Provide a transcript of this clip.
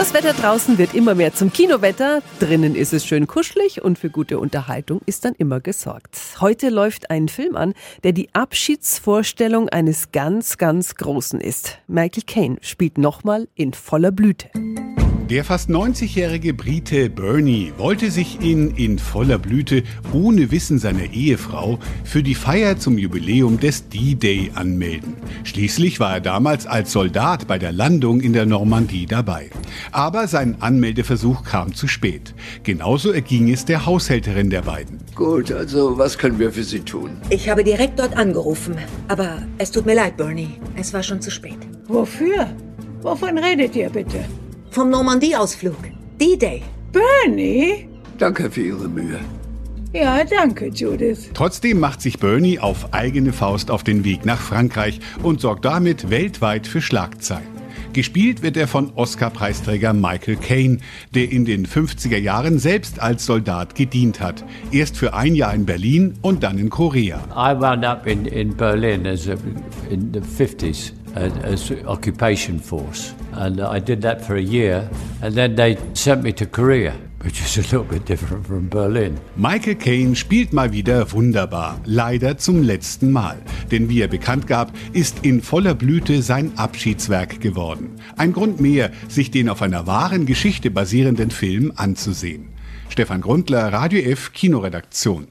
Das Wetter draußen wird immer mehr zum Kinowetter. Drinnen ist es schön kuschelig und für gute Unterhaltung ist dann immer gesorgt. Heute läuft ein Film an, der die Abschiedsvorstellung eines ganz, ganz Großen ist. Michael Caine spielt nochmal in voller Blüte. Der fast 90-jährige Brite Bernie wollte sich in In voller Blüte ohne Wissen seiner Ehefrau für die Feier zum Jubiläum des D-Day anmelden. Schließlich war er damals als Soldat bei der Landung in der Normandie dabei. Aber sein Anmeldeversuch kam zu spät. Genauso erging es der Haushälterin der beiden. Gut, also was können wir für Sie tun? Ich habe direkt dort angerufen. Aber es tut mir leid, Bernie. Es war schon zu spät. Wofür? Wovon redet ihr bitte? Vom Normandie-Ausflug. D-Day. Bernie? Danke für Ihre Mühe. Ja, danke, Judith. Trotzdem macht sich Bernie auf eigene Faust auf den Weg nach Frankreich und sorgt damit weltweit für Schlagzeilen. Gespielt wird er von Oscar-Preisträger Michael Caine, der in den 50er Jahren selbst als Soldat gedient hat. Erst für ein Jahr in Berlin und dann in Korea. I wound up in, in Berlin as a, in the 50s uh, as occupation force. And I did that for a year. And then they sent me to Korea. Which is a little bit different from Berlin. Michael Caine spielt mal wieder wunderbar, leider zum letzten Mal. Denn wie er bekannt gab, ist in voller Blüte sein Abschiedswerk geworden. Ein Grund mehr, sich den auf einer wahren Geschichte basierenden Film anzusehen. Stefan Grundler, Radio F, Kinoredaktion.